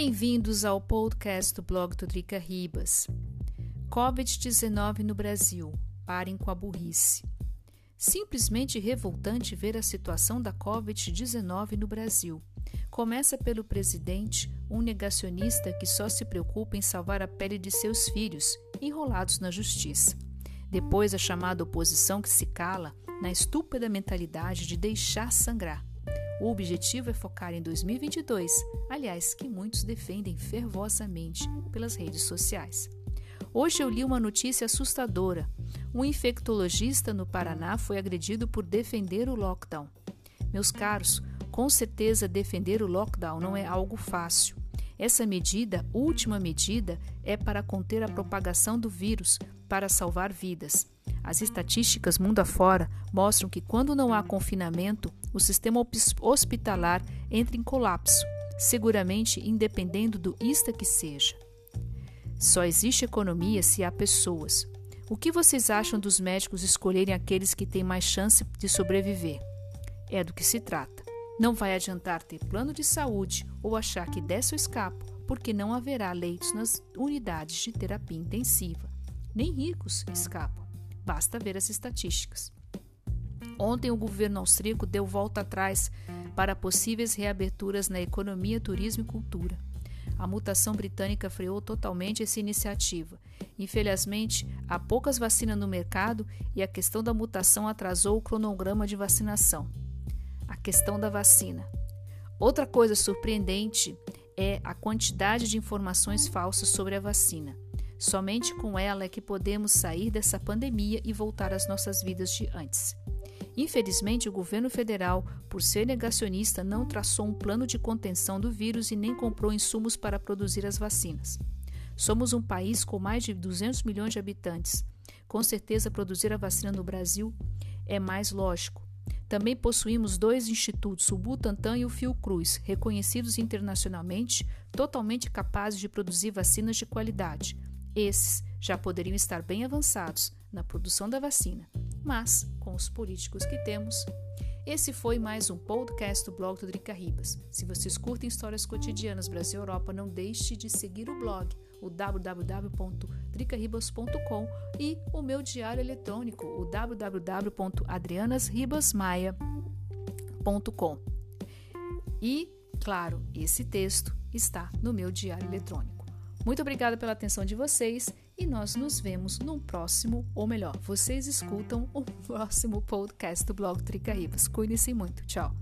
Bem-vindos ao podcast do blog do Drica Ribas. Covid-19 no Brasil. Parem com a burrice. Simplesmente revoltante ver a situação da Covid-19 no Brasil. Começa pelo presidente, um negacionista que só se preocupa em salvar a pele de seus filhos, enrolados na justiça. Depois, a chamada oposição que se cala na estúpida mentalidade de deixar sangrar. O objetivo é focar em 2022, aliás, que muitos defendem fervosamente pelas redes sociais. Hoje eu li uma notícia assustadora. Um infectologista no Paraná foi agredido por defender o lockdown. Meus caros, com certeza defender o lockdown não é algo fácil. Essa medida, última medida, é para conter a propagação do vírus, para salvar vidas. As estatísticas mundo afora mostram que quando não há confinamento, o sistema hospitalar entra em colapso, seguramente independendo do ista que seja. Só existe economia se há pessoas. O que vocês acham dos médicos escolherem aqueles que têm mais chance de sobreviver? É do que se trata. Não vai adiantar ter plano de saúde ou achar que desce o escapo, porque não haverá leitos nas unidades de terapia intensiva. Nem ricos escapam. Basta ver as estatísticas. Ontem, o governo austríaco deu volta atrás para possíveis reaberturas na economia, turismo e cultura. A mutação britânica freou totalmente essa iniciativa. Infelizmente, há poucas vacinas no mercado e a questão da mutação atrasou o cronograma de vacinação. A questão da vacina. Outra coisa surpreendente é a quantidade de informações falsas sobre a vacina. Somente com ela é que podemos sair dessa pandemia e voltar às nossas vidas de antes. Infelizmente, o governo federal, por ser negacionista, não traçou um plano de contenção do vírus e nem comprou insumos para produzir as vacinas. Somos um país com mais de 200 milhões de habitantes. Com certeza, produzir a vacina no Brasil é mais lógico. Também possuímos dois institutos, o Butantan e o Fiocruz, reconhecidos internacionalmente, totalmente capazes de produzir vacinas de qualidade. Esses já poderiam estar bem avançados na produção da vacina, mas com os políticos que temos. Esse foi mais um podcast do blog do Drica Ribas. Se vocês curtem histórias cotidianas Brasil e Europa, não deixe de seguir o blog, o www.dricaribas.com e o meu diário eletrônico, o www.adrianasribasmaia.com. E, claro, esse texto está no meu diário eletrônico. Muito obrigada pela atenção de vocês e nós nos vemos num próximo, ou melhor, vocês escutam o próximo podcast do blog Trica Ribas. Cuidem-se muito. Tchau.